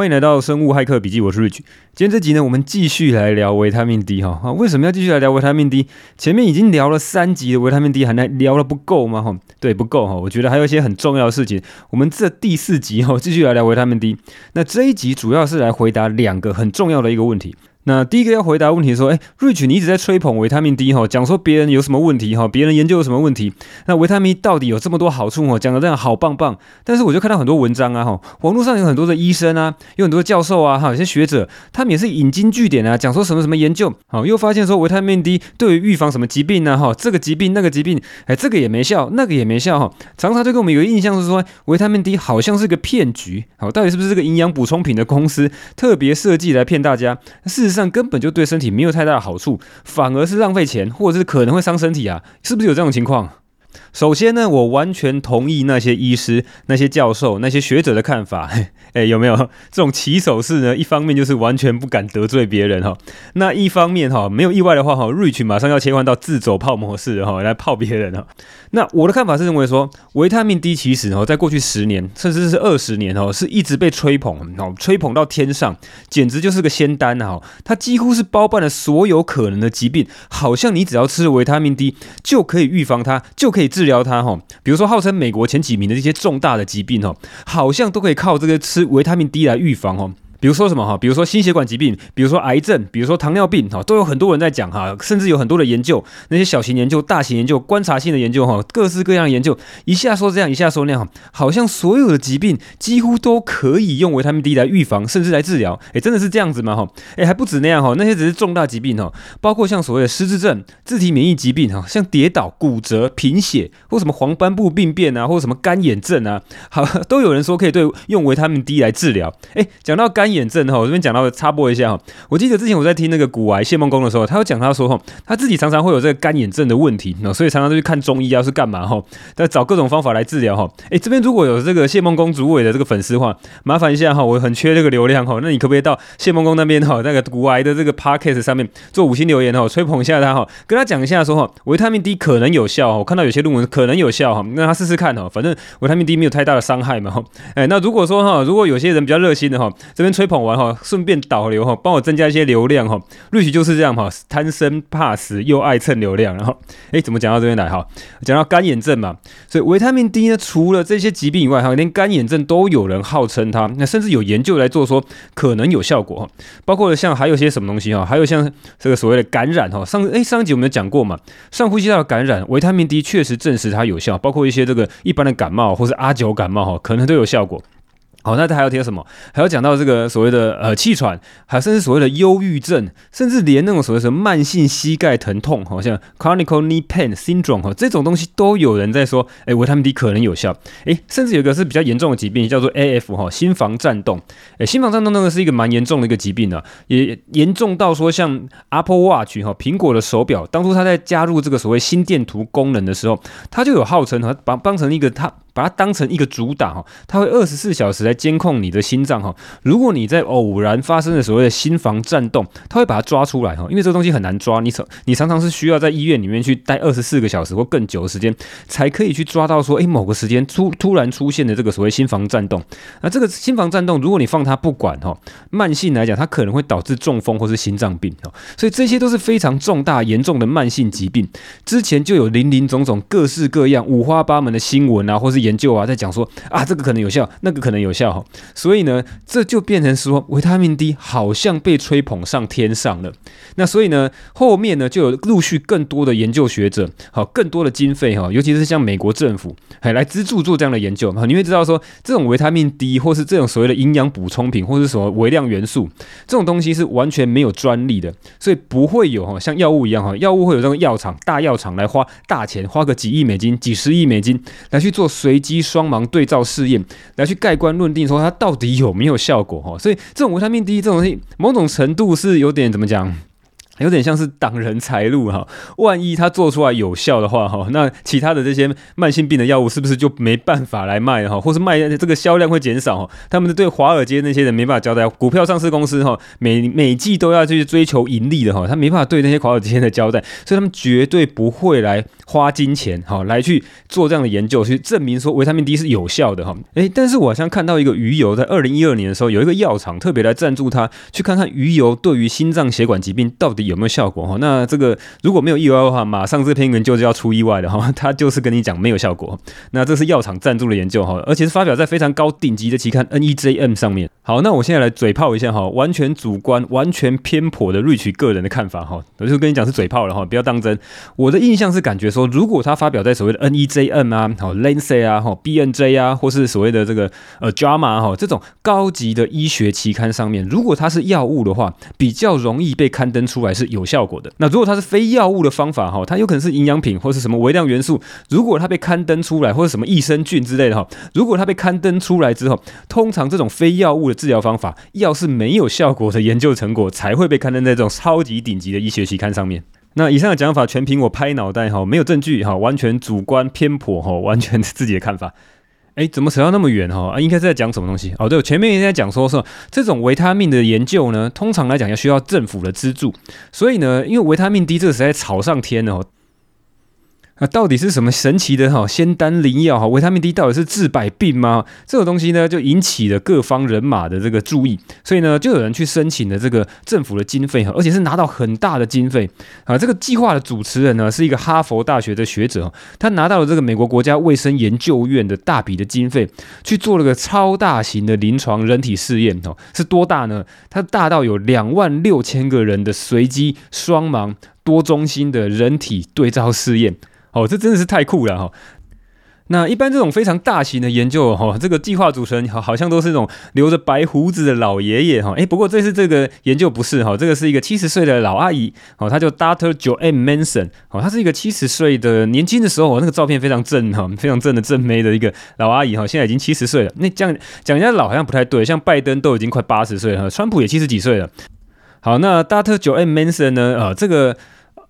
欢迎来到生物骇客笔记，我是 Rich。今天这集呢，我们继续来聊维他命 D 哈。为什么要继续来聊维他命 D？前面已经聊了三集的维他命 D，还来聊了不够吗？哈，对，不够哈。我觉得还有一些很重要的事情。我们这第四集哈，继续来聊维他命 D。那这一集主要是来回答两个很重要的一个问题。那第一个要回答问题说，诶，Rich，你一直在吹捧维他命 D 哈，讲说别人有什么问题哈，别人研究有什么问题，那维他命到底有这么多好处哦，讲的这样好棒棒。但是我就看到很多文章啊哈，网络上有很多的医生啊，有很多教授啊哈，有些学者，他们也是引经据典啊，讲说什么什么研究，好，又发现说维他命 D 对于预防什么疾病呢哈，这个疾病那个疾病，哎，这个也没效，那个也没效哈，常常就给我们有个印象是说维他命 D 好像是个骗局，好，到底是不是这个营养补充品的公司特别设计来骗大家？是实际上根本就对。身体没有太大的好处，反而是浪费钱，或者是可能会伤身体啊？是不是有这种情况？首先呢，我完全同意那些医师、那些教授、那些学者的看法。哎，有没有这种起手式呢？一方面就是完全不敢得罪别人哈，那一方面哈，没有意外的话哈，Rich 马上要切换到自走炮模式哈，来炮别人哈。那我的看法是认为说，维他命 D 其实哦，在过去十年甚至是二十年哦，是一直被吹捧哦，吹捧到天上，简直就是个仙丹哈。它几乎是包办了所有可能的疾病，好像你只要吃维他命 D 就可以预防它，就可以可以治疗它哈。比如说号称美国前几名的这些重大的疾病哦，好像都可以靠这个吃维他命 D 来预防哦。比如说什么哈？比如说心血管疾病，比如说癌症，比如说糖尿病哈，都有很多人在讲哈，甚至有很多的研究，那些小型研究、大型研究、观察性的研究哈，各式各样的研究，一下说这样，一下说那样，好像所有的疾病几乎都可以用维他命 D 来预防，甚至来治疗。诶，真的是这样子吗？哈，诶，还不止那样哈，那些只是重大疾病哈，包括像所谓的失智症、自体免疫疾病哈，像跌倒、骨折、贫血或什么黄斑部病变啊，或什么干眼症啊，好，都有人说可以对用维他命 D 来治疗。诶，讲到干眼症哈，我这边讲到插播一下哈，我记得之前我在听那个股癌谢梦工的时候，他有讲他说哈，他自己常常会有这个干眼症的问题，那所以常常都去看中医啊，是干嘛哈？在找各种方法来治疗哈。诶，这边如果有这个谢梦工主委的这个粉丝话，麻烦一下哈，我很缺这个流量哈，那你可不可以到谢梦工那边哈，那个股癌的这个 podcast 上面做五星留言哈，吹捧一下他哈，跟他讲一下说哈，维他命 D 可能有效哈，我看到有些论文可能有效哈，那他试试看哈，反正维他命 D 没有太大的伤害嘛哈。诶，那如果说哈，如果有些人比较热心的哈，这边吹捧完。哈，顺便导流哈，帮我增加一些流量哈。瑞奇就是这样哈，贪生怕死又爱蹭流量。然后，哎，怎么讲到这边来哈？讲到干眼症嘛，所以维他命 D 呢，除了这些疾病以外，哈，连干眼症都有人号称它，那甚至有研究来做说可能有效果哈。包括像还有些什么东西哈，还有像这个所谓的感染哈，上哎上一集我们有讲过嘛，上呼吸道的感染，维他命 D 确实证实它有效，包括一些这个一般的感冒或是阿九感冒哈，可能都有效果。好，那他还要提什么？还要讲到这个所谓的呃气喘，还有甚至所谓的忧郁症，甚至连那种所谓什么慢性膝盖疼痛，好像 chronic knee pain syndrome 哈，这种东西都有人在说，哎，维他命 D 可能有效。哎，甚至有一个是比较严重的疾病，叫做 AF 哈，心房颤动。哎，心房颤动那个是一个蛮严重的一个疾病啊，也严重到说像 Apple Watch 哈，苹果的手表，当初它在加入这个所谓心电图功能的时候，它就有号称哈，把当成一个它。把它当成一个主打哈，它会二十四小时来监控你的心脏哈。如果你在偶然发生的所谓的心房颤动，它会把它抓出来哈。因为这个东西很难抓，你常你常常是需要在医院里面去待二十四个小时或更久的时间，才可以去抓到说，诶，某个时间突突然出现的这个所谓心房颤动。那这个心房颤动，如果你放它不管哈，慢性来讲，它可能会导致中风或是心脏病哈。所以这些都是非常重大严重的慢性疾病。之前就有林林总总各式各样五花八门的新闻啊，或是。研究啊，在讲说啊，这个可能有效，那个可能有效哈，所以呢，这就变成说维他命 D 好像被吹捧上天上了。那所以呢，后面呢就有陆续更多的研究学者，好，更多的经费哈，尤其是像美国政府还来资助做这样的研究。你会知道说，这种维他命 D 或是这种所谓的营养补充品，或是什么微量元素这种东西是完全没有专利的，所以不会有哈，像药物一样哈，药物会有这种药厂、大药厂来花大钱，花个几亿美金、几十亿美金来去做随随机双盲对照试验，来去盖棺论定说它到底有没有效果哈。所以这种维他命 D 这种东西，某种程度是有点怎么讲？有点像是挡人财路哈，万一他做出来有效的话哈，那其他的这些慢性病的药物是不是就没办法来卖了哈，或是卖这个销量会减少哈？他们对华尔街那些人没办法交代，股票上市公司哈，每每季都要去追求盈利的哈，他没办法对那些华尔街的交代，所以他们绝对不会来花金钱哈来去做这样的研究，去证明说维他命 D 是有效的哈。诶，但是我好像看到一个鱼油在二零一二年的时候，有一个药厂特别来赞助他，去看看鱼油对于心脏血管疾病到底有没有效果哈？那这个如果没有意外的话，马上这篇研究就要出意外了哈。他就是跟你讲没有效果。那这是药厂赞助的研究哈，而且是发表在非常高顶级的期刊 NEJM 上面。好，那我现在来嘴炮一下哈，完全主观、完全偏颇的 Rich 个人的看法哈。我就跟你讲是嘴炮了哈，不要当真。我的印象是感觉说，如果他发表在所谓的 NEJM 啊、好 l a n c e 啊、哈 BNJ 啊，或是所谓的这个呃 JAMA 哈这种高级的医学期刊上面，如果它是药物的话，比较容易被刊登出来是有效果的。那如果它是非药物的方法哈，它有可能是营养品或是什么微量元素，如果它被刊登出来，或者什么益生菌之类的哈，如果它被刊登出来之后，通常这种非药物的治疗方法，要是没有效果的研究成果，才会被刊登在这种超级顶级的医学期刊上面。那以上的讲法全凭我拍脑袋哈，没有证据哈，完全主观偏颇哈，完全是自己的看法。哎，怎么扯到那么远哈？啊，应该是在讲什么东西？哦，对，前面也在讲说说这种维他命的研究呢，通常来讲要需要政府的资助，所以呢，因为维他命 D 这个实在炒上天了。那到底是什么神奇的哈仙丹灵药哈？维他命 D 到底是治百病吗？这个东西呢，就引起了各方人马的这个注意，所以呢，就有人去申请了这个政府的经费哈，而且是拿到很大的经费啊。这个计划的主持人呢，是一个哈佛大学的学者，他拿到了这个美国国家卫生研究院的大笔的经费，去做了个超大型的临床人体试验哦，是多大呢？它大到有两万六千个人的随机双盲多中心的人体对照试验。哦，这真的是太酷了哈！那一般这种非常大型的研究哈，这个计划组成好好像都是那种留着白胡子的老爷爷哈。诶，不过这次这个研究不是哈，这个是一个七十岁的老阿姨哦，她叫 Dr. Joanne Manson 哦，她是一个七十岁的年轻的时候，那个照片非常正哈，非常正的正妹的一个老阿姨哈，现在已经七十岁了。那这样讲人家老好像不太对，像拜登都已经快八十岁了，川普也七十几岁了。好，那 Dr. Joanne Manson 呢？啊，这个。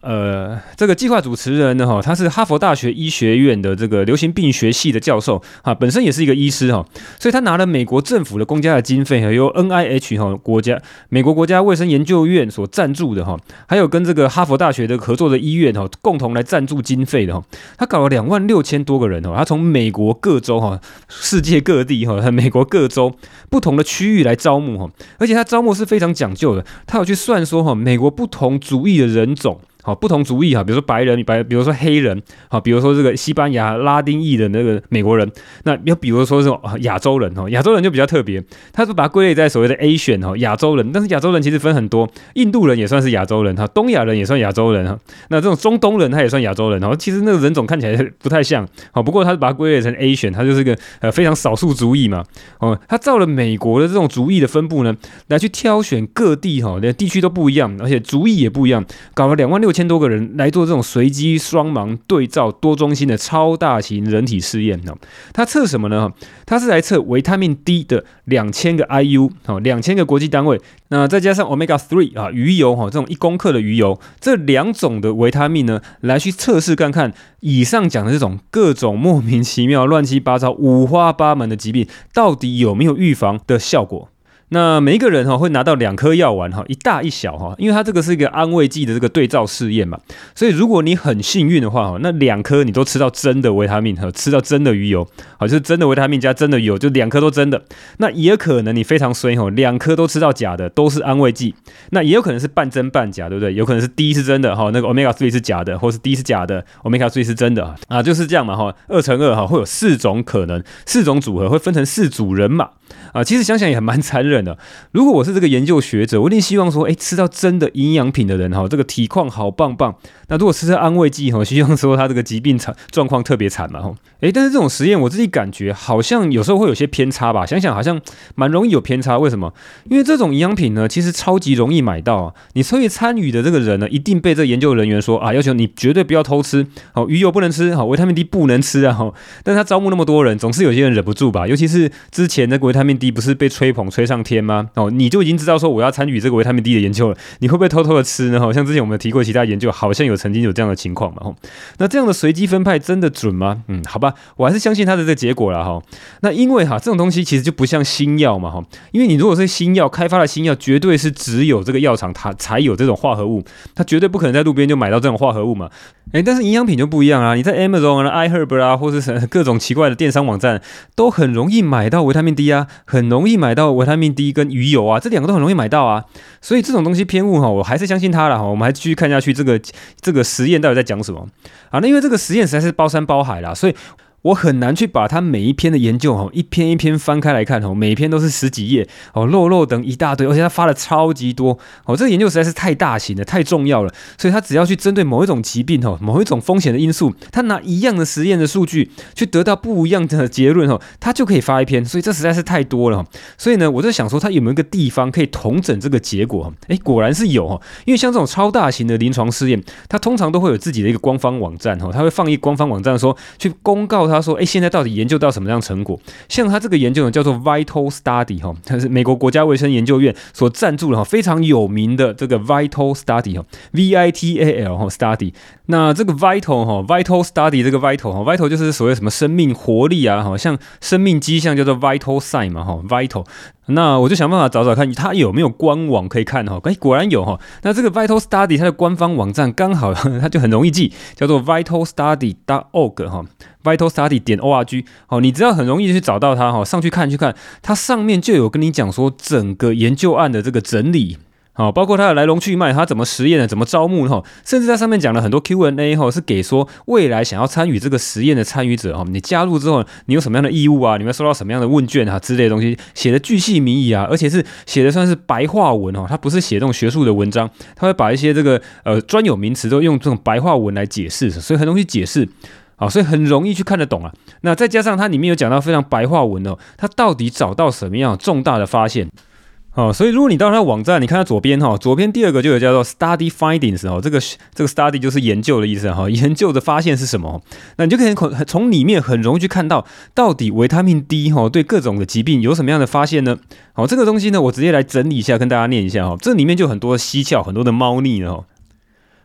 呃，这个计划主持人呢，哈，他是哈佛大学医学院的这个流行病学系的教授，哈，本身也是一个医师，哈，所以他拿了美国政府的公家的经费，由 NIH 哈国家美国国家卫生研究院所赞助的，哈，还有跟这个哈佛大学的合作的医院，哈，共同来赞助经费的，哈，他搞了两万六千多个人，哈，他从美国各州，哈，世界各地，哈，美国各州不同的区域来招募，哈，而且他招募是非常讲究的，他有去算说，哈，美国不同族裔的人种。好，不同族裔哈，比如说白人，白，比如说黑人，好，比如说这个西班牙拉丁裔的那个美国人，那又比如说这种亚洲人哈，亚洲人就比较特别，他是把它归类在所谓的 Asian 哈，亚洲人，但是亚洲人其实分很多，印度人也算是亚洲人哈，东亚人也算亚洲人哈，那这种中东人他也算亚洲人哈，其实那个人种看起来不太像，好，不过他是把它归类成 Asian，他就是个呃非常少数族裔嘛，哦，他照了美国的这种族裔的分布呢，来去挑选各地哈，连地区都不一样，而且族裔也不一样，搞了两万六。六千多个人来做这种随机双盲对照多中心的超大型人体试验呢？它测什么呢？它是来测维他命 D 的两千个 IU，好，两千个国际单位，那再加上 Omega Three 啊鱼油哈，这种一公克的鱼油，这两种的维他命呢，来去测试看看以上讲的这种各种莫名其妙、乱七八糟、五花八门的疾病，到底有没有预防的效果？那每一个人哈会拿到两颗药丸哈，一大一小哈，因为它这个是一个安慰剂的这个对照试验嘛，所以如果你很幸运的话哈，那两颗你都吃到真的维他命和吃到真的鱼油，好，就是真的维他命加真的油，就两颗都真的。那也可能你非常衰哈，两颗都吃到假的，都是安慰剂。那也有可能是半真半假，对不对？有可能是 D 是真的哈，那个 omega-3 是假的，或是 D 是假的 omega-3 是真的啊，就是这样嘛哈，二乘二哈会有四种可能，四种组合会分成四组人马。啊，其实想想也很蛮残忍的。如果我是这个研究学者，我一定希望说，哎，吃到真的营养品的人哈，这个体况好棒棒。那如果吃这安慰剂哈，希望说他这个疾病惨状况特别惨嘛哈。哎，但是这种实验我自己感觉好像有时候会有些偏差吧。想想好像蛮容易有偏差，为什么？因为这种营养品呢，其实超级容易买到啊。你所以参与的这个人呢，一定被这研究人员说啊，要求你绝对不要偷吃，好鱼油不能吃，好维他命 D 不能吃啊。但他招募那么多人，总是有些人忍不住吧。尤其是之前那个维他命。D 不是被吹捧吹上天天吗？哦，你就已经知道说我要参与这个维他命 D 的研究了，你会不会偷偷的吃呢？好像之前我们提过其他研究，好像有曾经有这样的情况嘛。那这样的随机分派真的准吗？嗯，好吧，我还是相信它的这个结果了哈。那因为哈这种东西其实就不像新药嘛哈，因为你如果是新药开发的新药，绝对是只有这个药厂它才有这种化合物，它绝对不可能在路边就买到这种化合物嘛。诶，但是营养品就不一样啊，你在 Amazon 啊、iHerb 啊，或是各种奇怪的电商网站，都很容易买到维他命 D 啊，很容易买到维他命跟鱼油啊，这两个都很容易买到啊。所以这种东西偏误哈，我还是相信它了哈。我们还继续看下去，这个这个实验到底在讲什么啊？那因为这个实验实在是包山包海啦，所以。我很难去把它每一篇的研究哦，一篇一篇翻开来看哦，每一篇都是十几页哦，漏漏等一大堆，而且他发了超级多哦，这个研究实在是太大型了，太重要了，所以他只要去针对某一种疾病哦，某一种风险的因素，他拿一样的实验的数据去得到不一样的结论哦，他就可以发一篇，所以这实在是太多了，所以呢，我在想说他有没有一个地方可以统整这个结果？诶，果然是有哈，因为像这种超大型的临床试验，它通常都会有自己的一个官方网站哈，他会放一官方网站说去公告。他说：“哎，现在到底研究到什么样成果？像他这个研究呢，叫做 Vital Study 哈，它是美国国家卫生研究院所赞助的哈，非常有名的这个 Vital Study 哈，V I T A L 哈 Study。那这个 Vital 哈，Vital Study 这个 Vital 哈，Vital 就是所谓什么生命活力啊，哈，像生命迹象叫做 Vital Sign 嘛，哈，Vital。那我就想办法找找看，它有没有官网可以看哈？哎，果然有哈。那这个 Vital Study 它的官方网站刚好 它就很容易记，叫做 vitalstudy.org 哈。vitalstudy 点 org，好，你只要很容易去找到它哈，上去看去看，它上面就有跟你讲说整个研究案的这个整理，好，包括它的来龙去脉，它怎么实验的，怎么招募哈，甚至在上面讲了很多 Q&A 哈，是给说未来想要参与这个实验的参与者哈，你加入之后，你有什么样的义务啊？你们收到什么样的问卷啊之类的东西，写的巨细靡遗啊，而且是写的算是白话文哦，它不是写这种学术的文章，它会把一些这个呃专有名词都用这种白话文来解释，所以很容易解释。好，所以很容易去看得懂啊。那再加上它里面有讲到非常白话文哦，它到底找到什么样重大的发现？哦，所以如果你到他的网站，你看他左边哈，左边第二个就有叫做 Study Findings 哦，这个这个 Study 就是研究的意思哈，研究的发现是什么？那你就可以从从里面很容易去看到，到底维他命 D 哈对各种的疾病有什么样的发现呢？好，这个东西呢，我直接来整理一下，跟大家念一下哈，这里面就很多蹊跷，很多的猫腻呢。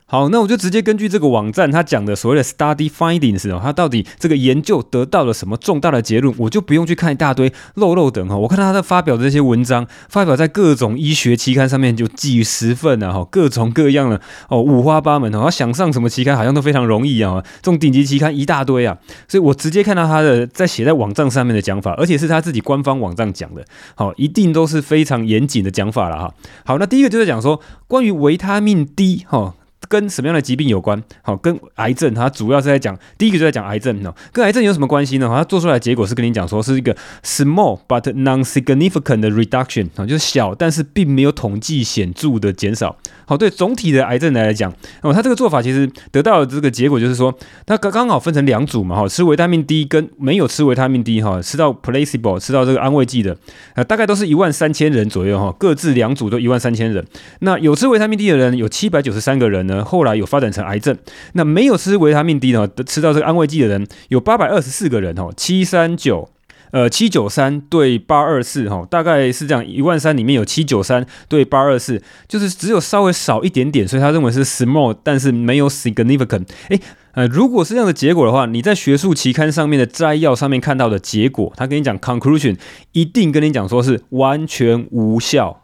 好，那我就直接根据这个网站他讲的所谓的 study findings 哦，他到底这个研究得到了什么重大的结论，我就不用去看一大堆漏漏等哈。我看到他发表的这些文章，发表在各种医学期刊上面就几十份啊，哈，各种各样的哦，五花八门哦，他想上什么期刊好像都非常容易啊，这种顶级期刊一大堆啊，所以我直接看到他的在写在网站上面的讲法，而且是他自己官方网站讲的，好，一定都是非常严谨的讲法了哈。好，那第一个就是讲说关于维他命 D 哈。跟什么样的疾病有关？好，跟癌症，它主要是在讲，第一个就在讲癌症哦。跟癌症有什么关系呢？它做出来的结果是跟你讲说是一个 small but non-significant reduction 啊，就是小但是并没有统计显著的减少。好，对总体的癌症来讲，哦，它这个做法其实得到的这个结果就是说，它刚刚好分成两组嘛，哈，吃维他命 D 跟没有吃维他命 D 哈，吃到 placebo 吃到这个安慰剂的，呃，大概都是一万三千人左右哈，各自两组都一万三千人。那有吃维他命 D 的人有七百九十三个人呢。后来有发展成癌症，那没有吃维他命 D 呢？吃到这个安慰剂的人有八百二十四个人哦，七三九，呃，七九三对八二四哈，大概是这样，一万三里面有七九三对八二四，就是只有稍微少一点点，所以他认为是 small，但是没有 significant。诶，呃，如果是这样的结果的话，你在学术期刊上面的摘要上面看到的结果，他跟你讲 conclusion，一定跟你讲说是完全无效。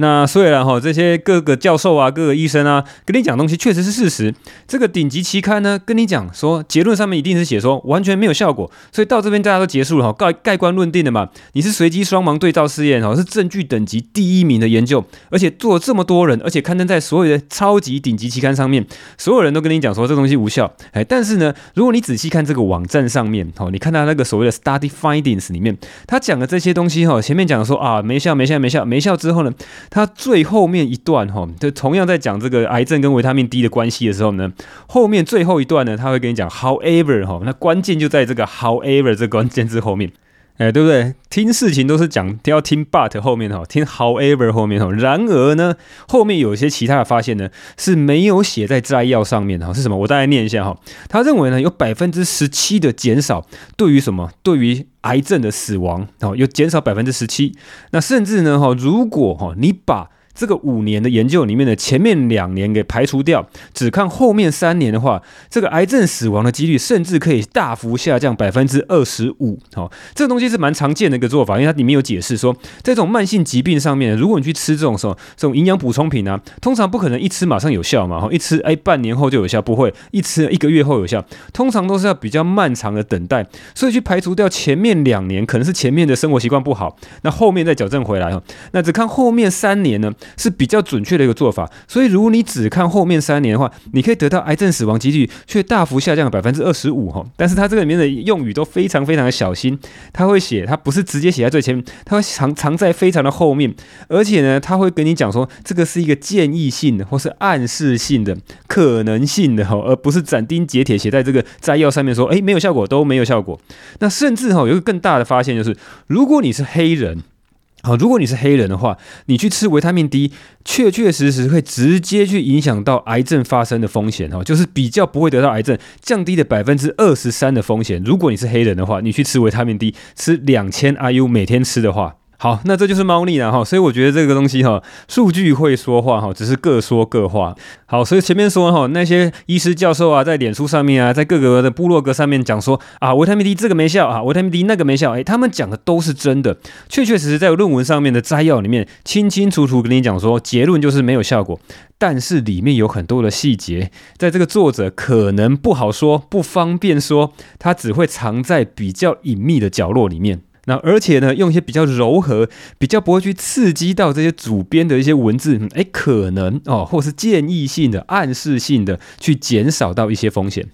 那虽然哈，这些各个教授啊，各个医生啊，跟你讲东西确实是事实。这个顶级期刊呢，跟你讲说结论上面一定是写说完全没有效果，所以到这边大家都结束了哈，盖盖棺论定的嘛。你是随机双盲对照试验哈，是证据等级第一名的研究，而且做了这么多人，而且刊登在所有的超级顶级期刊上面，所有人都跟你讲说这东西无效。哎，但是呢，如果你仔细看这个网站上面哈，你看到那个所谓的 study findings 里面，他讲的这些东西哈，前面讲说啊没效没效没效没效之后呢，他最后面一段哈，就同样在讲这个癌症跟维他命 D 的关系的时候呢，后面最后一段呢，他会跟你讲，however 哈，那关键就在这个 however 这关键字后面。哎，对不对？听事情都是讲要听 but 后面哈，听 however 后面哈。然而呢，后面有些其他的发现呢，是没有写在摘要上面的哈。是什么？我大概念一下哈。他认为呢，有百分之十七的减少，对于什么？对于癌症的死亡哦，有减少百分之十七。那甚至呢哈，如果哈你把这个五年的研究里面的前面两年给排除掉，只看后面三年的话，这个癌症死亡的几率甚至可以大幅下降百分之二十五。好，这个东西是蛮常见的一个做法，因为它里面有解释说，在这种慢性疾病上面，如果你去吃这种什么这种营养补充品啊，通常不可能一吃马上有效嘛，哈一吃哎半年后就有效，不会一吃一个月后有效，通常都是要比较漫长的等待，所以去排除掉前面两年可能是前面的生活习惯不好，那后面再矫正回来哈，那只看后面三年呢？是比较准确的一个做法，所以如果你只看后面三年的话，你可以得到癌症死亡几率却大幅下降了百分之二十五哈。但是它这个里面的用语都非常非常的小心，他会写，他不是直接写在最前面，他会藏藏在非常的后面，而且呢，他会跟你讲说这个是一个建议性的或是暗示性的可能性的哈，而不是斩钉截铁写在这个摘要上面说，诶，没有效果都没有效果。那甚至哈有一个更大的发现就是，如果你是黑人。好，如果你是黑人的话，你去吃维他命 D，确确实实会直接去影响到癌症发生的风险哦，就是比较不会得到癌症，降低的百分之二十三的风险。如果你是黑人的话，你去吃维他命 D，吃两千 IU 每天吃的话。好，那这就是猫腻了哈，所以我觉得这个东西哈，数据会说话哈，只是各说各话。好，所以前面说哈，那些医师教授啊，在脸书上面啊，在各个的部落格上面讲说啊，维他命 D 这个没效啊，维他命 D 那个没效，哎，他们讲的都是真的，确确实实在论文上面的摘要里面清清楚楚跟你讲说，结论就是没有效果，但是里面有很多的细节，在这个作者可能不好说，不方便说，他只会藏在比较隐秘的角落里面。那而且呢，用一些比较柔和、比较不会去刺激到这些主编的一些文字，哎，可能哦，或是建议性的、暗示性的，去减少到一些风险。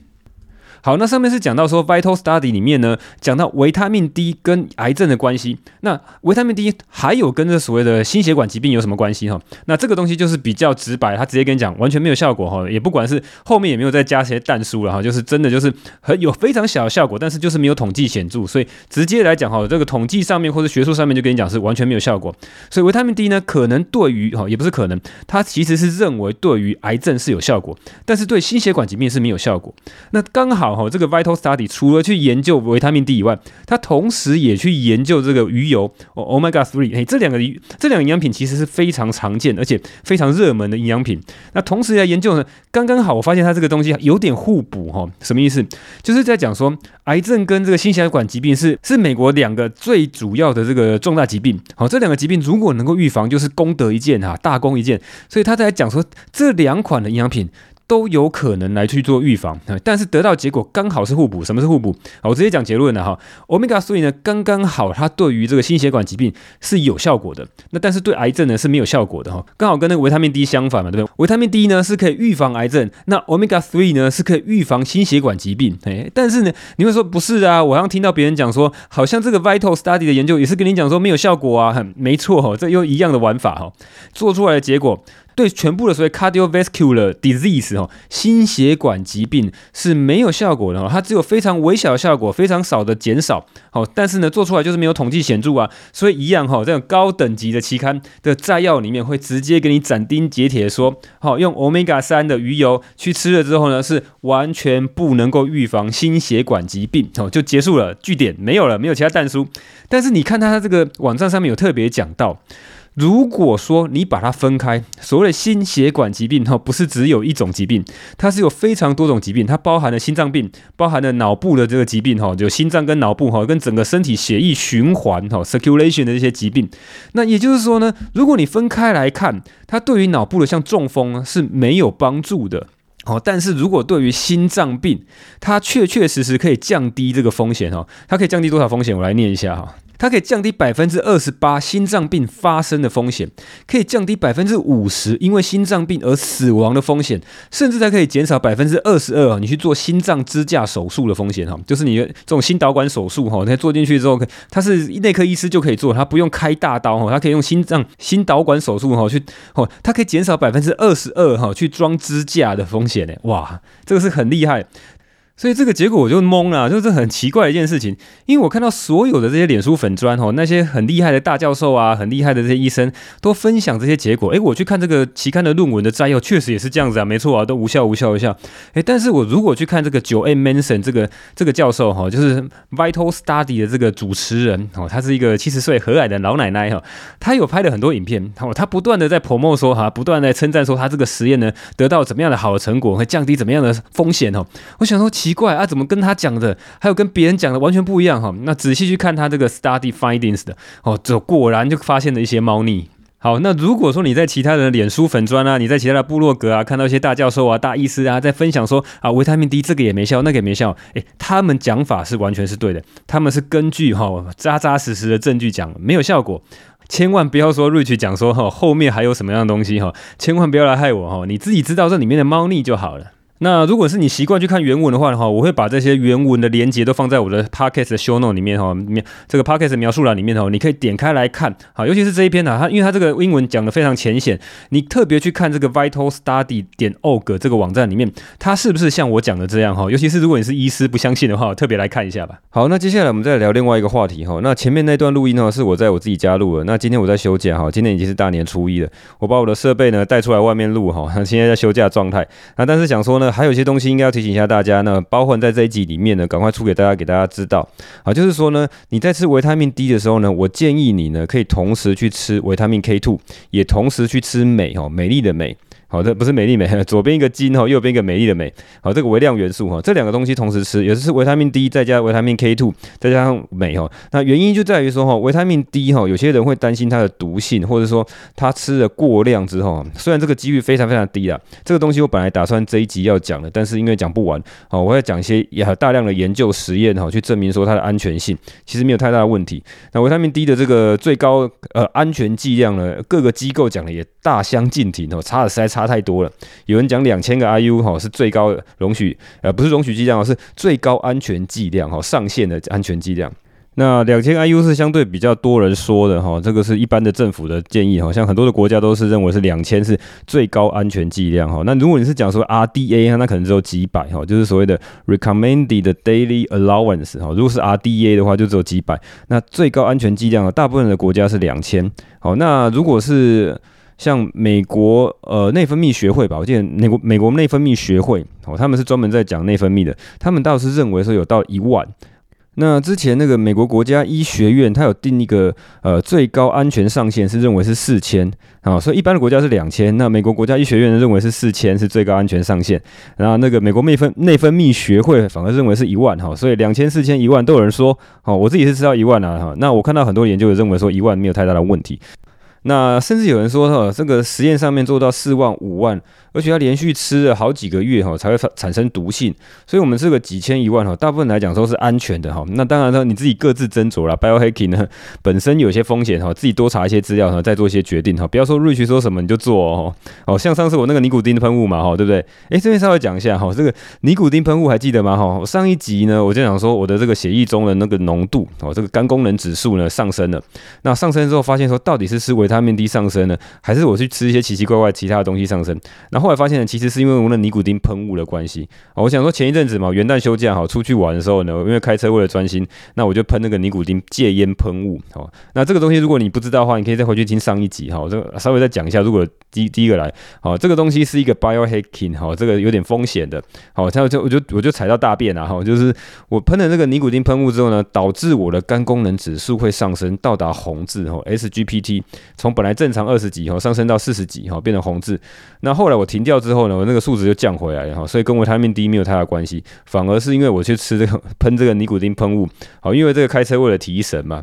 好，那上面是讲到说，Vital Study 里面呢，讲到维他命 D 跟癌症的关系。那维他命 D 还有跟这所谓的心血管疾病有什么关系哈？那这个东西就是比较直白，他直接跟你讲，完全没有效果哈，也不管是后面也没有再加些但书了哈，就是真的就是很有非常小的效果，但是就是没有统计显著，所以直接来讲哈，这个统计上面或者学术上面就跟你讲是完全没有效果。所以维他命 D 呢，可能对于哈也不是可能，它其实是认为对于癌症是有效果，但是对心血管疾病是没有效果。那刚好。哦，这个 Vital Study 除了去研究维他命 D 以外，它同时也去研究这个鱼油哦，Omega Three，哎，这两个鱼，这两个营养品其实是非常常见而且非常热门的营养品。那同时来研究呢，刚刚好，我发现它这个东西有点互补哈，什么意思？就是在讲说，癌症跟这个心血管疾病是是美国两个最主要的这个重大疾病。好，这两个疾病如果能够预防，就是功德一件哈，大功一件。所以他在讲说，这两款的营养品。都有可能来去做预防，但是得到结果刚好是互补。什么是互补？我直接讲结论了哈。Omega three 呢，刚刚好，它对于这个心血管疾病是有效果的。那但是对癌症呢是没有效果的哈。刚好跟那个维他命 D 相反嘛，对不对？维他命 D 呢是可以预防癌症，那 Omega three 呢是可以预防心血管疾病。哎，但是呢，你会说不是啊？我好像听到别人讲说，好像这个 Vital Study 的研究也是跟你讲说没有效果啊。没错哈，这又一样的玩法哈，做出来的结果。对全部的所谓 cardiovascular disease 哦，心血管疾病是没有效果的哦，它只有非常微小的效果，非常少的减少。好，但是呢，做出来就是没有统计显著啊，所以一样哈，这种高等级的期刊的摘要里面会直接给你斩钉截铁说，好，用 omega 三的鱼油去吃了之后呢，是完全不能够预防心血管疾病，哦，就结束了，句点没有了，没有其他但书。但是你看它这个网站上面有特别讲到。如果说你把它分开，所谓的心血管疾病哈，不是只有一种疾病，它是有非常多种疾病，它包含了心脏病，包含了脑部的这个疾病哈，就心脏跟脑部哈，跟整个身体血液循环哈 （circulation） 的这些疾病。那也就是说呢，如果你分开来看，它对于脑部的像中风是没有帮助的。好，但是如果对于心脏病，它确确实实可以降低这个风险哈，它可以降低多少风险？我来念一下哈。它可以降低百分之二十八心脏病发生的风险，可以降低百分之五十因为心脏病而死亡的风险，甚至它可以减少百分之二十二你去做心脏支架手术的风险哈，就是你的这种心导管手术哈，它做进去之后，它是内科医师就可以做，它不用开大刀哈，它可以用心脏心导管手术哈去哦，它可以减少百分之二十二哈去装支架的风险呢，哇，这个是很厉害。所以这个结果我就懵了，就是很奇怪的一件事情。因为我看到所有的这些脸书粉砖哦，那些很厉害的大教授啊，很厉害的这些医生都分享这些结果。诶，我去看这个期刊的论文的摘要，确实也是这样子啊，没错啊，都无效无效无效。诶，但是我如果去看这个九 M Manson 这个这个教授哈，就是 Vital Study 的这个主持人哦，他是一个七十岁和蔼的老奶奶哈，他有拍了很多影片，哦，他不断的在 promo 说哈，不断的称赞说他这个实验呢得到怎么样的好的成果，会降低怎么样的风险哦。我想说。奇怪啊，怎么跟他讲的，还有跟别人讲的完全不一样哈？那仔细去看他这个 study findings 的哦，这果然就发现了一些猫腻。好，那如果说你在其他人的脸书粉砖啊，你在其他的部落格啊，看到一些大教授啊、大医师啊，在分享说啊，维他命 D 这个也没效，那个也没效，诶，他们讲法是完全是对的，他们是根据哈扎扎实实的证据讲，没有效果。千万不要说 Rich 讲说哈后面还有什么样的东西哈，千万不要来害我哈，你自己知道这里面的猫腻就好了。那如果是你习惯去看原文的话的话，我会把这些原文的连接都放在我的 podcast 的 show note 里面哈，描这个 podcast 描述栏里面哈，你可以点开来看，好，尤其是这一篇呢，它因为它这个英文讲的非常浅显，你特别去看这个 vital study 点 org 这个网站里面，它是不是像我讲的这样哈？尤其是如果你是医师不相信的话，特别来看一下吧。好，那接下来我们再聊另外一个话题哈。那前面那段录音呢，是我在我自己家录的，那今天我在休假哈，今天已经是大年初一了，我把我的设备呢带出来外面录哈，现在在休假状态，那但是想说呢，还有一些东西应该。要提醒一下大家呢，包含在这一集里面呢，赶快出给大家，给大家知道啊，就是说呢，你在吃维他命 D 的时候呢，我建议你呢，可以同时去吃维他命 K two，也同时去吃镁哦，美丽的镁。好，这不是美丽美，左边一个金哈，右边一个美丽的美。好，这个微量元素哈，这两个东西同时吃，也就是维他命 D 再加维他命 K two，再加上镁哈。那原因就在于说哈，维他命 D 哈，有些人会担心它的毒性，或者说他吃了过量之后，虽然这个几率非常非常低啊，这个东西我本来打算这一集要讲的，但是因为讲不完，好，我要讲一些也大量的研究实验哈，去证明说它的安全性其实没有太大的问题。那维他命 D 的这个最高呃安全剂量呢，各个机构讲的也大相径庭哦，差的实在差太多了。有人讲两千个 IU 哈是最高容许，呃不是容许剂量，是最高安全剂量哈，上限的安全剂量。那两千 IU 是相对比较多人说的哈，这个是一般的政府的建议哈，像很多的国家都是认为是两千是最高安全剂量哈。那如果你是讲说 RDA 那可能只有几百哈，就是所谓的 Recommended Daily Allowance 哈。如果是 RDA 的话，就只有几百。那最高安全剂量大部分的国家是两千。好，那如果是像美国呃内分泌学会吧，我记得美国美国内分泌学会哦，他们是专门在讲内分泌的，他们倒是认为说有到一万。那之前那个美国国家医学院，它有定一个呃最高安全上限是认为是四千啊，所以一般的国家是两千，那美国国家医学院认为是四千是最高安全上限，然后那个美国内分内分泌学会反而认为是一万哈，所以两千、四千、一万都有人说哦，我自己是知道一万啊哈，那我看到很多研究也认为说一万没有太大的问题。那甚至有人说哈，这个实验上面做到四万、五万。而且要连续吃了好几个月哈，才会发产生毒性。所以，我们这个几千一万哈，大部分来讲都是安全的哈。那当然呢，你自己各自斟酌了。Biohacking 呢，本身有些风险哈，自己多查一些资料哈，再做一些决定哈。不要说 Rich 说什么你就做哦。哦，像上次我那个尼古丁的喷雾嘛哈，对不对？诶，这边稍微讲一下哈，这个尼古丁喷雾还记得吗哈？上一集呢，我就讲说我的这个血液中的那个浓度哦，这个肝功能指数呢上升了。那上升之后发现说，到底是吃维他命 D 上升呢，还是我去吃一些奇奇怪怪其他的东西上升？然后后来发现呢，其实是因为我那尼古丁喷雾的关系。我想说前一阵子嘛，元旦休假哈，出去玩的时候呢，因为开车为了专心，那我就喷那个尼古丁戒烟喷雾。好，那这个东西如果你不知道的话，你可以再回去听上一集哈。我这稍微再讲一下，如果第第一个来，好，这个东西是一个 biohacking 哈，这个有点风险的。好，这样就我就我就踩到大便了哈，就是我喷了那个尼古丁喷雾之后呢，导致我的肝功能指数会上升到达红字哈，SGPT 从本来正常二十几哈，上升到四十几哈，变成红字。那后来我听停掉之后呢，我那个数值就降回来了哈，所以跟维他命 D 没有太大关系，反而是因为我去吃这个 喷这个尼古丁喷雾，好，因为这个开车为了提神嘛。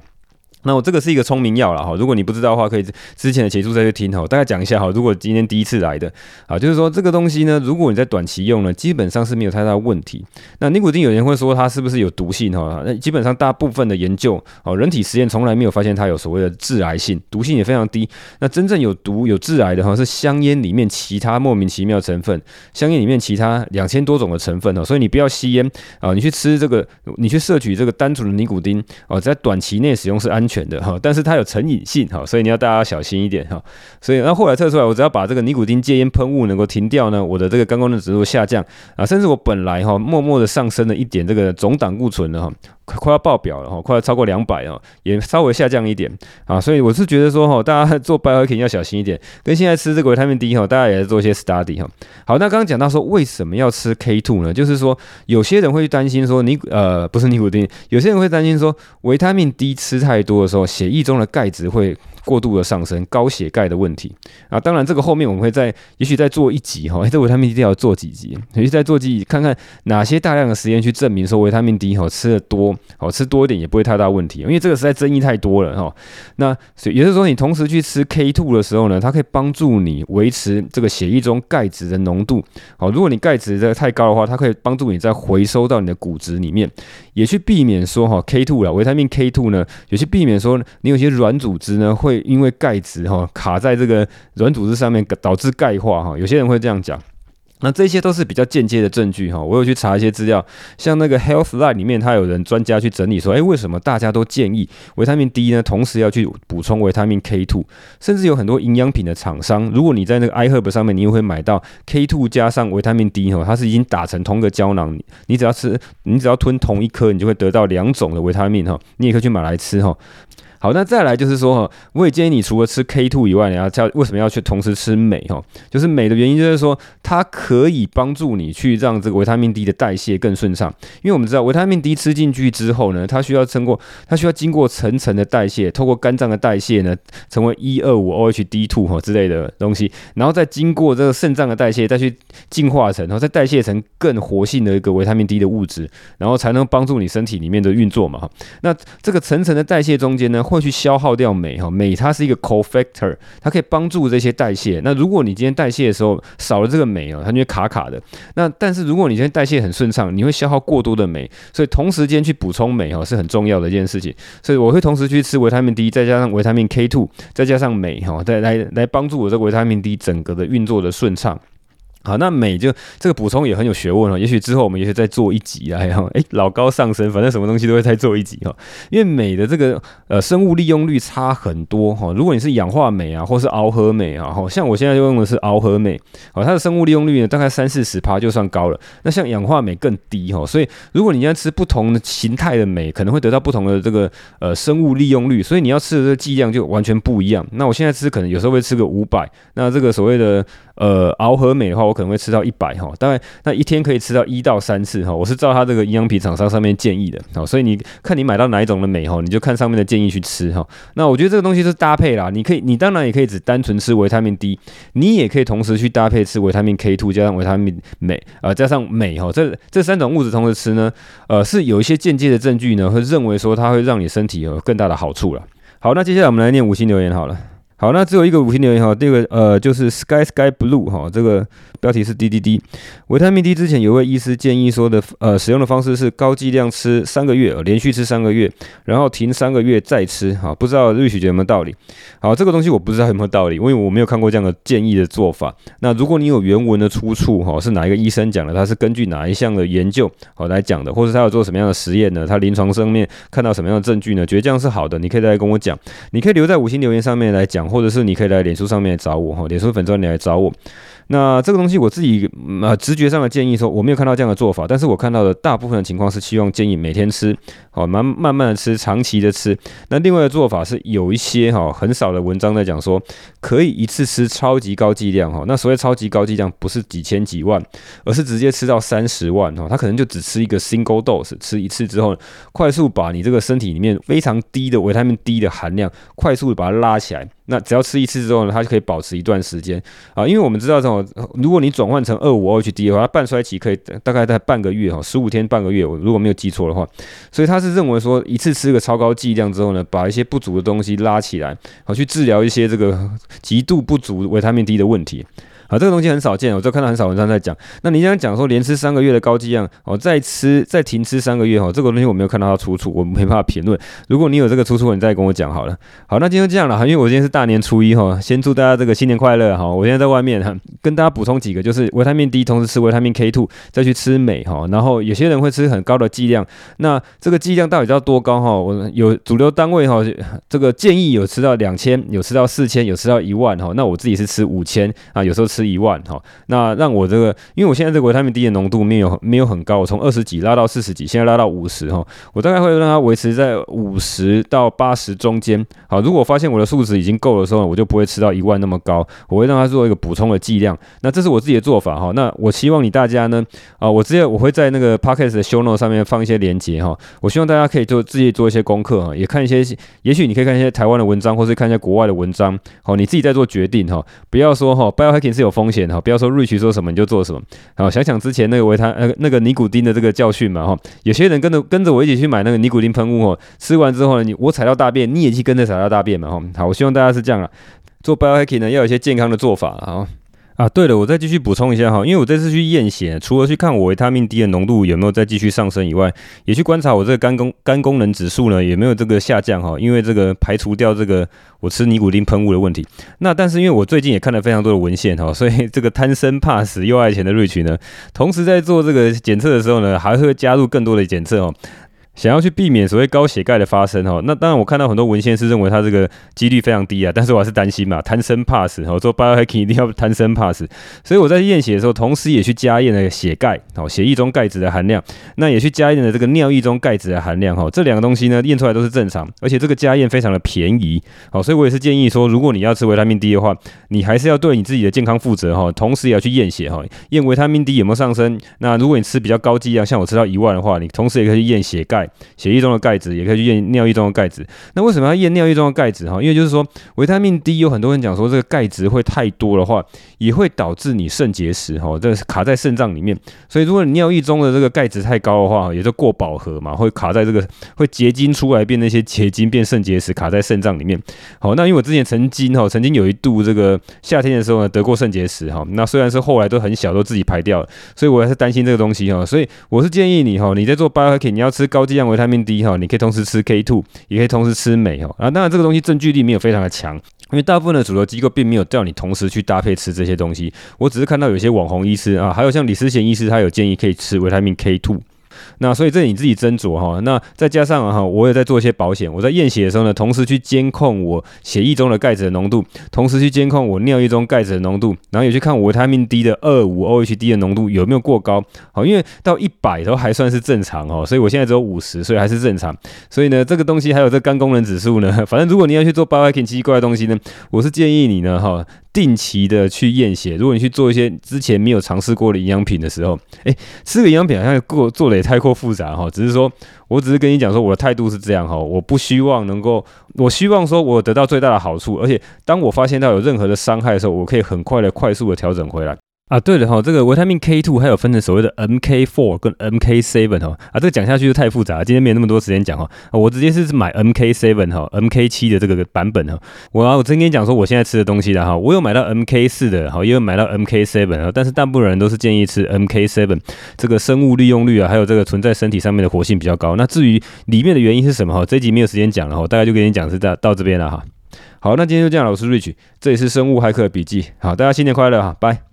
那我这个是一个聪明药了哈，如果你不知道的话，可以之前的节目再去听哈。大概讲一下哈，如果今天第一次来的啊，就是说这个东西呢，如果你在短期用呢，基本上是没有太大问题。那尼古丁有人会说它是不是有毒性哈？那基本上大部分的研究哦，人体实验从来没有发现它有所谓的致癌性，毒性也非常低。那真正有毒有致癌的哈，是香烟里面其他莫名其妙成分，香烟里面其他两千多种的成分哦，所以你不要吸烟啊，你去吃这个，你去摄取这个单纯的尼古丁哦，在短期内使用是安全。全的哈，但是它有成瘾性哈，所以你要大家小心一点哈。所以那后来测出来，我只要把这个尼古丁戒烟喷雾能够停掉呢，我的这个肝功能指数下降啊，甚至我本来哈默默的上升了一点这个总胆固醇的哈。快要爆表了哈，快要超过两百哦，也稍微下降一点啊，所以我是觉得说哈，大家做 bio 肯定要小心一点，跟现在吃这个维他命 D 哈，大家也在做一些 study 哈。好，那刚刚讲到说为什么要吃 K2 呢？就是说有些人会担心说尼呃不是尼古丁，有些人会担心说维他命 D 吃太多的时候，血液中的钙质会。过度的上升，高血钙的问题啊，当然这个后面我们会再，也许再做一集哈，这维他命 D 要做几集，也许再做几集，看看哪些大量的实验去证明说维他命 D 哈吃的多，好吃多一点也不会太大问题，因为这个实在争议太多了哈。那所以也就是说，你同时去吃 K2 的时候呢，它可以帮助你维持这个血液中钙质的浓度。好，如果你钙质的太高的话，它可以帮助你再回收到你的骨质里面，也去避免说哈 K2 了，维他命 K2 呢，也去避免说你有些软组织呢会。因为钙质哈卡在这个软组织上面，导致钙化哈。有些人会这样讲。那这些都是比较间接的证据哈，我有去查一些资料，像那个 Healthline 里面，它有人专家去整理说，哎，为什么大家都建议维他命 D 呢？同时要去补充维他命 K2，甚至有很多营养品的厂商，如果你在那个 iHerb 上面，你也会买到 K2 加上维他命 D 哈，它是已经打成同个胶囊，你只要吃，你只要吞同一颗，你就会得到两种的维他命哈，你也可以去买来吃哈。好，那再来就是说哈，我也建议你除了吃 K2 以外，你要叫为什么要去同时吃镁哈？就是镁的原因就是说，它可以帮助你去让这个维他命 D 的代谢更顺畅。因为我们知道维他命 D 吃进去之后呢，它需要经过它需要经过层层的代谢，透过肝脏的代谢呢，成为一二五 OHD2 哈之类的东西，然后再经过这个肾脏的代谢，再去进化成，然后再代谢成更活性的一个维他命 D 的物质，然后才能帮助你身体里面的运作嘛哈。那这个层层的代谢中间呢，会去消耗掉镁哈，镁它是一个 cofactor，它可以帮助这些代谢。那如果你今天代谢的时候少了这个镁哦，它就会卡卡的。那但是如果你今天代谢很顺畅，你会消耗过多的镁，所以同时间去补充镁哈是很重要的一件事情。所以我会同时去吃维他命 D，再加上维他命 K two，再加上镁哈，再来来帮助我这个维他命 D 整个的运作的顺畅。好，那镁就这个补充也很有学问哦。也许之后我们也许再做一集啊，哈，哎，老高上身，反正什么东西都会再做一集哈。因为镁的这个呃生物利用率差很多哈。如果你是氧化镁啊，或是螯合镁啊，哈，像我现在就用的是螯合镁，好，它的生物利用率呢大概三四十趴就算高了。那像氧化镁更低哈。所以如果你要吃不同的形态的镁，可能会得到不同的这个呃生物利用率，所以你要吃的这个剂量就完全不一样。那我现在吃可能有时候会吃个五百，那这个所谓的。呃，螯合镁的话，可能会吃到一百哈，大概那一天可以吃到一到三次哈。我是照它这个营养品厂商上面建议的，好，所以你看你买到哪一种的镁哈，你就看上面的建议去吃哈。那我觉得这个东西是搭配啦，你可以，你当然也可以只单纯吃维他命 D，你也可以同时去搭配吃维他命 K2 加上维他命镁，呃，加上镁哈，这这三种物质同时吃呢，呃，是有一些间接的证据呢，会认为说它会让你身体有更大的好处了。好，那接下来我们来念五星留言好了。好，那只有一个五星留言哈，第二个呃就是 Sky Sky Blue 哈，这个标题是 D D D，维他命 D 之前有位医师建议说的呃使用的方式是高剂量吃三个月，连续吃三个月，然后停三个月再吃哈，不知道 Rich 觉得有没有道理？好，这个东西我不知道有没有道理，因为我没有看过这样的建议的做法。那如果你有原文的出处哈，是哪一个医生讲的？他是根据哪一项的研究好来讲的？或者他有做什么样的实验呢？他临床上面看到什么样的证据呢？觉得这样是好的，你可以再来跟我讲，你可以留在五星留言上面来讲。或者是你可以来脸书上面找我哈，脸书粉专你来找我。那这个东西我自己呃直觉上的建议说，我没有看到这样的做法，但是我看到的大部分的情况是希望建议每天吃，好慢慢慢的吃，长期的吃。那另外的做法是有一些哈很少的文章在讲说，可以一次吃超级高剂量哈。那所谓超级高剂量不是几千几万，而是直接吃到三十万哈。他可能就只吃一个 single dose，吃一次之后，快速把你这个身体里面非常低的维他命 D 的含量，快速的把它拉起来。那只要吃一次之后呢，它就可以保持一段时间啊，因为我们知道这种，如果你转换成二五 OHD 的话，它半衰期可以大概在半个月哈，十五天半个月，我如果没有记错的话，所以它是认为说一次吃个超高剂量之后呢，把一些不足的东西拉起来，好去治疗一些这个极度不足维他命 D 的问题。好，这个东西很少见，我就看到很少文章在讲。那你这样讲说连吃三个月的高剂量，哦，再吃再停吃三个月，哦，这个东西我没有看到它出处，我没办法评论。如果你有这个出处，你再跟我讲好了。好，那今天这样了哈，因为我今天是大年初一哈，先祝大家这个新年快乐哈。我现在在外面哈，跟大家补充几个，就是维他命 D，同时吃维他命 K2，再去吃镁哈。然后有些人会吃很高的剂量，那这个剂量到底要多高哈？我有主流单位哈，这个建议有吃到两千，有吃到四千，有吃到一万哈。那我自己是吃五千啊，有时候吃一万哈。那让我这个，因为我现在这个维他命 D 的浓度没有没有很高，我从二十几拉到四十几，现在拉到五十哈。我大概会让它维持在五十到八十中间。好，如果发现我的数值已经够的时候，我就不会吃到一万那么高，我会让它做一个补充的剂量。那这是我自己的做法哈。那我希望你大家呢，啊，我直接我会在那个 podcast 的 show note 上面放一些连接哈。我希望大家可以做自己做一些功课哈，也看一些，也许你可以看一些台湾的文章，或是看一些国外的文章。好，你自己在做决定哈，不要说哈，biohacking 是有风险哈，不要说 Rich 说什么你就做什么。好，想想之前那个维他呃那个尼古丁的这个教训嘛哈，有些人跟着跟着我一起去买那个尼古丁喷雾哦，吃完之后呢，你我踩到大便，你也去跟着踩到大便嘛哈。好，我希望大家是这样啊，做 biohacking 呢要有一些健康的做法啊。啊，对了，我再继续补充一下哈，因为我这次去验血，除了去看我维他命 D 的浓度有没有再继续上升以外，也去观察我这个肝功肝功能指数呢有没有这个下降哈，因为这个排除掉这个我吃尼古丁喷雾的问题。那但是因为我最近也看了非常多的文献哈，所以这个贪生怕死又爱钱的瑞奇呢，同时在做这个检测的时候呢，还会加入更多的检测哦。想要去避免所谓高血钙的发生哈，那当然我看到很多文献是认为它这个几率非常低啊，但是我还是担心嘛，贪生怕死，我做 biohacking 一定要贪生怕死，所以我在验血的时候，同时也去加验了血钙，哦，血液中钙质的含量，那也去加验了这个尿液中钙质的含量哈，这两个东西呢验出来都是正常，而且这个加验非常的便宜，好，所以我也是建议说，如果你要吃维他命 D 的话，你还是要对你自己的健康负责哈，同时也要去验血哈，验维他命 D 有没有上升，那如果你吃比较高剂量，像我吃到一万的话，你同时也可以去验血钙。血液中的钙质也可以去验尿液中的钙质。那为什么要验尿液中的钙质？哈，因为就是说维他命 D 有很多人讲说这个钙质会太多的话，也会导致你肾结石哈，这是卡在肾脏里面。所以如果你尿液中的这个钙质太高的话，也就过饱和嘛，会卡在这个会结晶出来变那些结晶变肾结石，卡在肾脏里面。好，那因为我之前曾经哈，曾经有一度这个夏天的时候呢，得过肾结石哈。那虽然是后来都很小，都自己排掉了，所以我还是担心这个东西哈。所以我是建议你哈，你在做 biohacking，你要吃高剂量维他命。D 哈，你可以同时吃 K two，也可以同时吃镁哈。啊，当然这个东西证据力没有非常的强，因为大部分的主流机构并没有叫你同时去搭配吃这些东西。我只是看到有些网红医师啊，还有像李思贤医师，他有建议可以吃维他命 K two。那所以这你自己斟酌哈。那再加上哈，我也在做一些保险。我在验血的时候呢，同时去监控我血液中的钙质的浓度，同时去监控我尿液中钙质的浓度，然后也去看我维他命 D 的二五 OHD 的浓度有没有过高。好，因为到一百都还算是正常哦，所以我现在只有五十，所以还是正常。所以呢，这个东西还有这肝功能指数呢，反正如果你要去做 biohacking 奇奇怪怪的东西呢，我是建议你呢哈。定期的去验血，如果你去做一些之前没有尝试过的营养品的时候，诶，吃个营养品好像过做的也太过复杂哈。只是说，我只是跟你讲说，我的态度是这样哈，我不希望能够，我希望说我得到最大的好处，而且当我发现到有任何的伤害的时候，我可以很快的、快速的调整回来。啊，对了哈，这个维他命 K2 还有分成所谓的 MK4 跟 MK7 哈，啊，这个讲下去就太复杂了，今天没有那么多时间讲哈，我直接是买 MK7 哈，MK7 的这个版本哈，我啊我真跟你讲说我现在吃的东西了哈，我有买到 MK4 的哈，也有买到 MK7 啊，但是大部分人都是建议吃 MK7，这个生物利用率啊，还有这个存在身体上面的活性比较高。那至于里面的原因是什么哈，这集没有时间讲了哈，大概就跟你讲是到到这边了哈。好，那今天就这样，我是 Rich，这里是生物骇客笔记，好，大家新年快乐哈，拜。